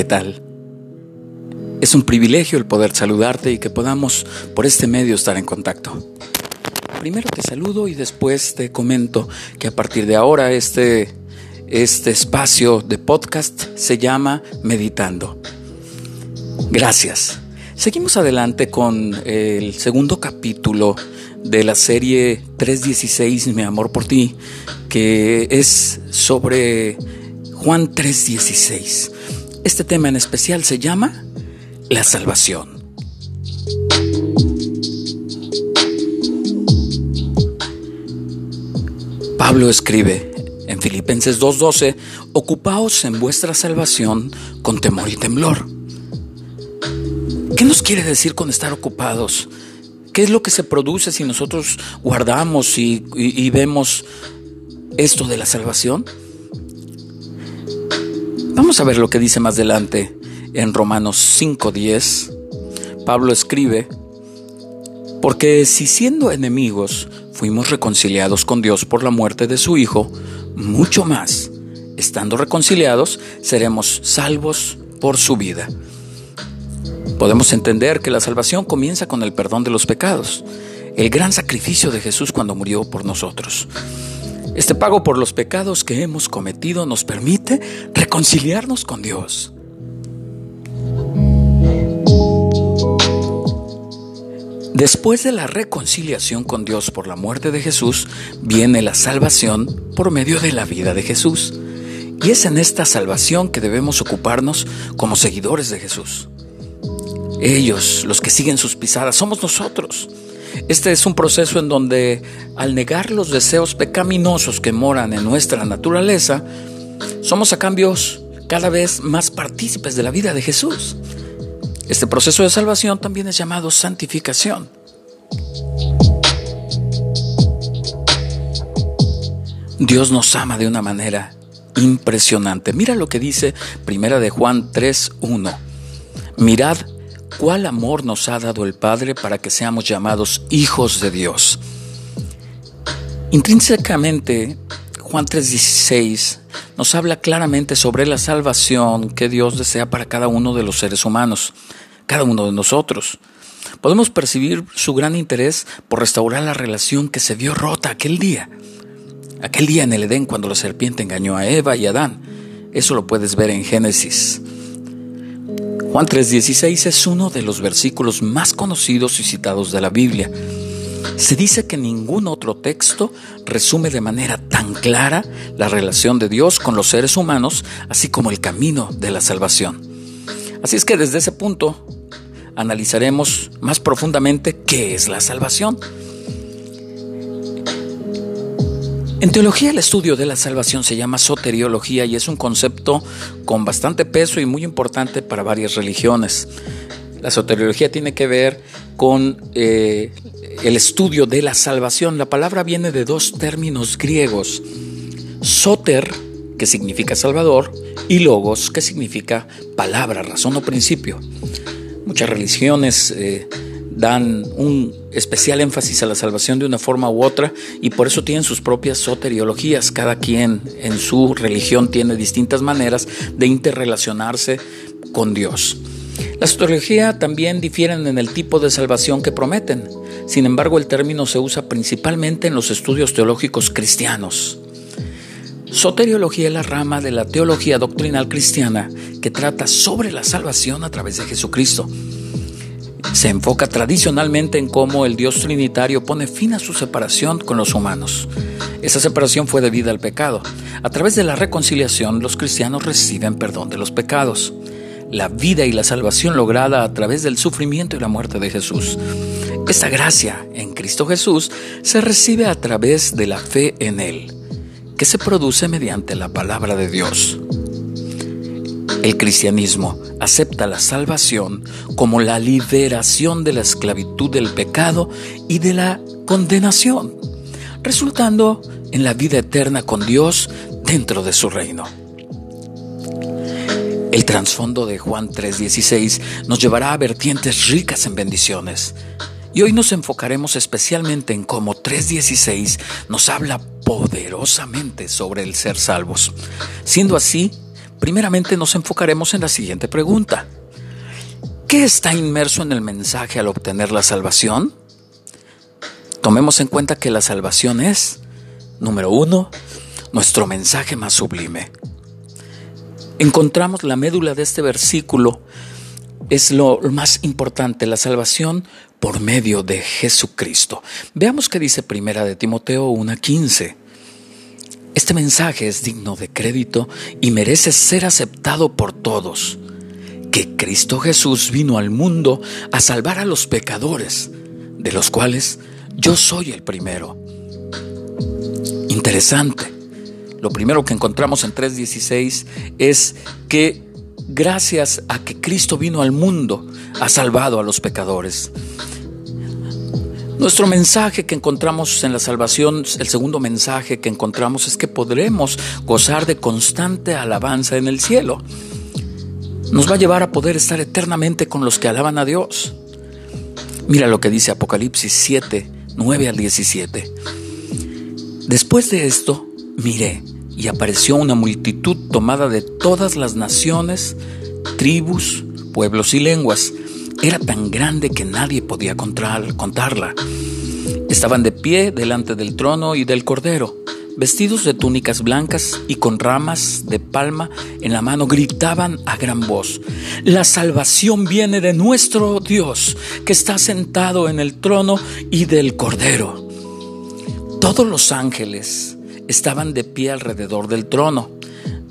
¿Qué tal? Es un privilegio el poder saludarte y que podamos por este medio estar en contacto. Primero te saludo y después te comento que a partir de ahora este, este espacio de podcast se llama Meditando. Gracias. Seguimos adelante con el segundo capítulo de la serie 316, Mi amor por ti, que es sobre Juan 3:16. Este tema en especial se llama la salvación. Pablo escribe en Filipenses 2:12, ocupaos en vuestra salvación con temor y temblor. ¿Qué nos quiere decir con estar ocupados? ¿Qué es lo que se produce si nosotros guardamos y, y vemos esto de la salvación? Vamos a ver lo que dice más adelante en Romanos 5:10. Pablo escribe, porque si siendo enemigos fuimos reconciliados con Dios por la muerte de su Hijo, mucho más, estando reconciliados, seremos salvos por su vida. Podemos entender que la salvación comienza con el perdón de los pecados, el gran sacrificio de Jesús cuando murió por nosotros. Este pago por los pecados que hemos cometido nos permite reconciliarnos con Dios. Después de la reconciliación con Dios por la muerte de Jesús, viene la salvación por medio de la vida de Jesús. Y es en esta salvación que debemos ocuparnos como seguidores de Jesús. Ellos, los que siguen sus pisadas, somos nosotros. Este es un proceso en donde al negar los deseos pecaminosos que moran en nuestra naturaleza, somos a cambios cada vez más partícipes de la vida de Jesús. Este proceso de salvación también es llamado santificación. Dios nos ama de una manera impresionante. Mira lo que dice Primera de Juan 3:1. Mirad cuál amor nos ha dado el Padre para que seamos llamados hijos de Dios. Intrínsecamente, Juan 3:16 nos habla claramente sobre la salvación que Dios desea para cada uno de los seres humanos, cada uno de nosotros. Podemos percibir su gran interés por restaurar la relación que se vio rota aquel día. Aquel día en el Edén cuando la serpiente engañó a Eva y Adán. Eso lo puedes ver en Génesis. Juan 3:16 es uno de los versículos más conocidos y citados de la Biblia. Se dice que ningún otro texto resume de manera tan clara la relación de Dios con los seres humanos, así como el camino de la salvación. Así es que desde ese punto analizaremos más profundamente qué es la salvación. En teología el estudio de la salvación se llama soteriología y es un concepto con bastante peso y muy importante para varias religiones. La soteriología tiene que ver con eh, el estudio de la salvación. La palabra viene de dos términos griegos. Soter, que significa salvador, y logos, que significa palabra, razón o principio. Muchas religiones eh, dan un especial énfasis a la salvación de una forma u otra y por eso tienen sus propias soteriologías. Cada quien en su religión tiene distintas maneras de interrelacionarse con Dios. La soteriología también difieren en el tipo de salvación que prometen. Sin embargo, el término se usa principalmente en los estudios teológicos cristianos. Soteriología es la rama de la teología doctrinal cristiana que trata sobre la salvación a través de Jesucristo se enfoca tradicionalmente en cómo el Dios Trinitario pone fin a su separación con los humanos. Esa separación fue debida al pecado. A través de la reconciliación, los cristianos reciben perdón de los pecados, la vida y la salvación lograda a través del sufrimiento y la muerte de Jesús. Esta gracia en Cristo Jesús se recibe a través de la fe en Él, que se produce mediante la palabra de Dios. El cristianismo acepta la salvación como la liberación de la esclavitud del pecado y de la condenación, resultando en la vida eterna con Dios dentro de su reino. El trasfondo de Juan 3:16 nos llevará a vertientes ricas en bendiciones. Y hoy nos enfocaremos especialmente en cómo 3:16 nos habla poderosamente sobre el ser salvos. Siendo así, Primeramente nos enfocaremos en la siguiente pregunta. ¿Qué está inmerso en el mensaje al obtener la salvación? Tomemos en cuenta que la salvación es, número uno, nuestro mensaje más sublime. Encontramos la médula de este versículo, es lo más importante, la salvación por medio de Jesucristo. Veamos qué dice Primera de Timoteo 1:15. Este mensaje es digno de crédito y merece ser aceptado por todos, que Cristo Jesús vino al mundo a salvar a los pecadores, de los cuales yo soy el primero. Interesante. Lo primero que encontramos en 3.16 es que gracias a que Cristo vino al mundo, ha salvado a los pecadores. Nuestro mensaje que encontramos en la salvación, el segundo mensaje que encontramos es que podremos gozar de constante alabanza en el cielo. Nos va a llevar a poder estar eternamente con los que alaban a Dios. Mira lo que dice Apocalipsis 7, 9 al 17. Después de esto, miré y apareció una multitud tomada de todas las naciones, tribus, pueblos y lenguas era tan grande que nadie podía contarla. Estaban de pie delante del trono y del cordero, vestidos de túnicas blancas y con ramas de palma en la mano, gritaban a gran voz, La salvación viene de nuestro Dios, que está sentado en el trono y del cordero. Todos los ángeles estaban de pie alrededor del trono,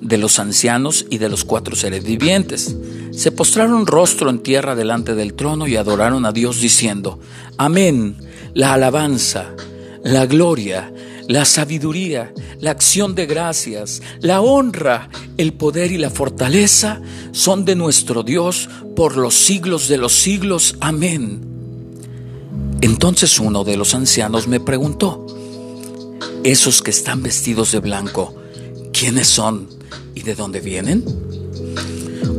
de los ancianos y de los cuatro seres vivientes se postraron rostro en tierra delante del trono y adoraron a Dios diciendo, Amén, la alabanza, la gloria, la sabiduría, la acción de gracias, la honra, el poder y la fortaleza son de nuestro Dios por los siglos de los siglos. Amén. Entonces uno de los ancianos me preguntó, esos que están vestidos de blanco, ¿quiénes son y de dónde vienen?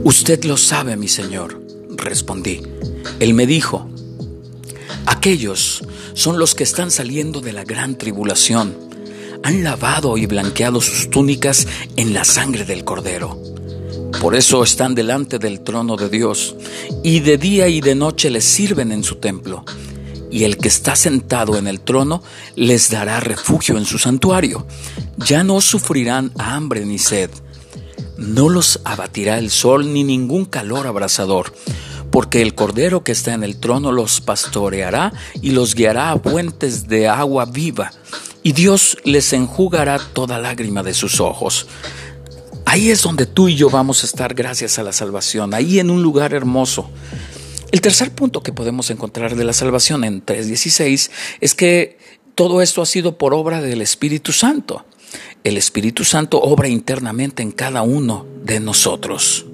Usted lo sabe, mi señor, respondí. Él me dijo, aquellos son los que están saliendo de la gran tribulación. Han lavado y blanqueado sus túnicas en la sangre del cordero. Por eso están delante del trono de Dios, y de día y de noche les sirven en su templo. Y el que está sentado en el trono les dará refugio en su santuario. Ya no sufrirán hambre ni sed no los abatirá el sol ni ningún calor abrasador, porque el Cordero que está en el trono los pastoreará y los guiará a fuentes de agua viva, y Dios les enjugará toda lágrima de sus ojos. Ahí es donde tú y yo vamos a estar gracias a la salvación, ahí en un lugar hermoso. El tercer punto que podemos encontrar de la salvación en 3.16 es que todo esto ha sido por obra del Espíritu Santo el Espíritu Santo obra internamente en cada uno de nosotros.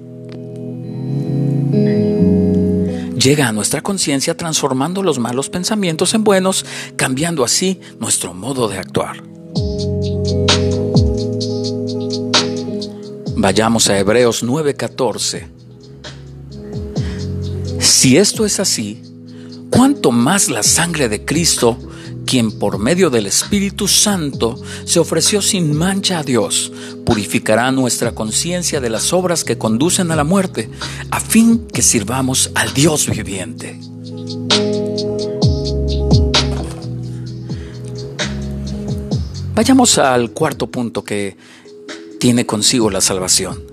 Llega a nuestra conciencia transformando los malos pensamientos en buenos, cambiando así nuestro modo de actuar. Vayamos a Hebreos 9:14. Si esto es así, ¿cuánto más la sangre de Cristo quien por medio del Espíritu Santo se ofreció sin mancha a Dios, purificará nuestra conciencia de las obras que conducen a la muerte, a fin que sirvamos al Dios viviente. Vayamos al cuarto punto que tiene consigo la salvación,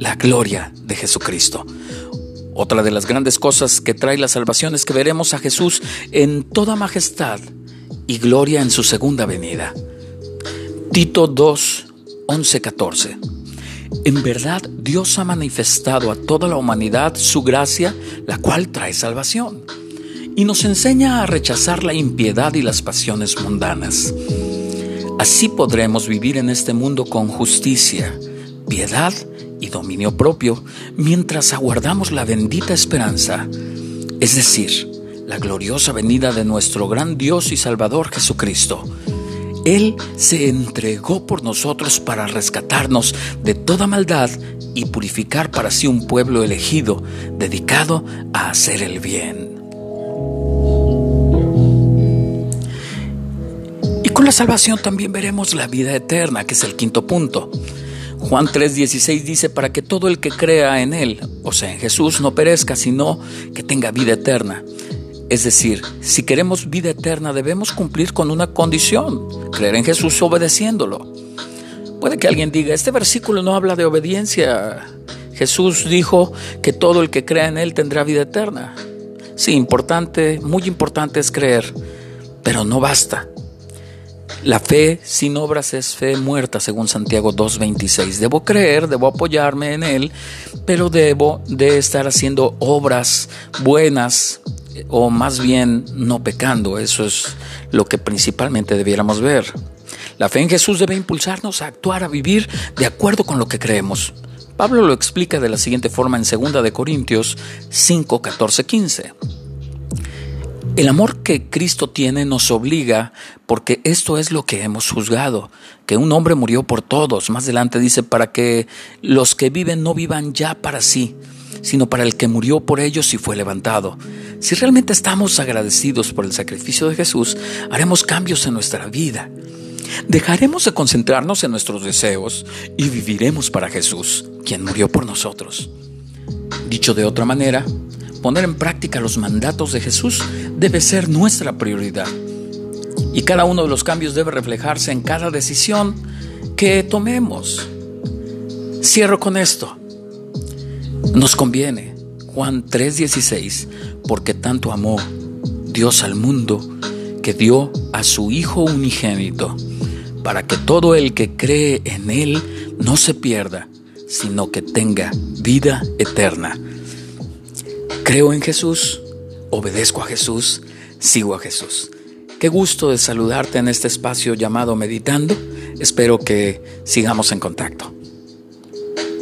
la gloria de Jesucristo. Otra de las grandes cosas que trae la salvación es que veremos a Jesús en toda majestad y gloria en su segunda venida. Tito 2, 11, 14. En verdad Dios ha manifestado a toda la humanidad su gracia, la cual trae salvación, y nos enseña a rechazar la impiedad y las pasiones mundanas. Así podremos vivir en este mundo con justicia, piedad y dominio propio, mientras aguardamos la bendita esperanza, es decir, la gloriosa venida de nuestro gran Dios y Salvador Jesucristo. Él se entregó por nosotros para rescatarnos de toda maldad y purificar para sí un pueblo elegido, dedicado a hacer el bien. Y con la salvación también veremos la vida eterna, que es el quinto punto. Juan 3:16 dice, para que todo el que crea en Él, o sea, en Jesús, no perezca, sino que tenga vida eterna. Es decir, si queremos vida eterna debemos cumplir con una condición, creer en Jesús obedeciéndolo. Puede que alguien diga, este versículo no habla de obediencia. Jesús dijo que todo el que crea en Él tendrá vida eterna. Sí, importante, muy importante es creer, pero no basta. La fe sin obras es fe muerta, según Santiago 2.26. Debo creer, debo apoyarme en Él, pero debo de estar haciendo obras buenas o más bien no pecando. Eso es lo que principalmente debiéramos ver. La fe en Jesús debe impulsarnos a actuar, a vivir de acuerdo con lo que creemos. Pablo lo explica de la siguiente forma en 2 de Corintios 5, 14, 15. El amor que Cristo tiene nos obliga, porque esto es lo que hemos juzgado, que un hombre murió por todos. Más adelante dice, para que los que viven no vivan ya para sí, sino para el que murió por ellos y fue levantado. Si realmente estamos agradecidos por el sacrificio de Jesús, haremos cambios en nuestra vida. Dejaremos de concentrarnos en nuestros deseos y viviremos para Jesús, quien murió por nosotros. Dicho de otra manera, poner en práctica los mandatos de Jesús debe ser nuestra prioridad. Y cada uno de los cambios debe reflejarse en cada decisión que tomemos. Cierro con esto. Nos conviene, Juan 3:16, porque tanto amó Dios al mundo que dio a su Hijo unigénito, para que todo el que cree en Él no se pierda, sino que tenga vida eterna. Creo en Jesús, obedezco a Jesús, sigo a Jesús. Qué gusto de saludarte en este espacio llamado Meditando. Espero que sigamos en contacto.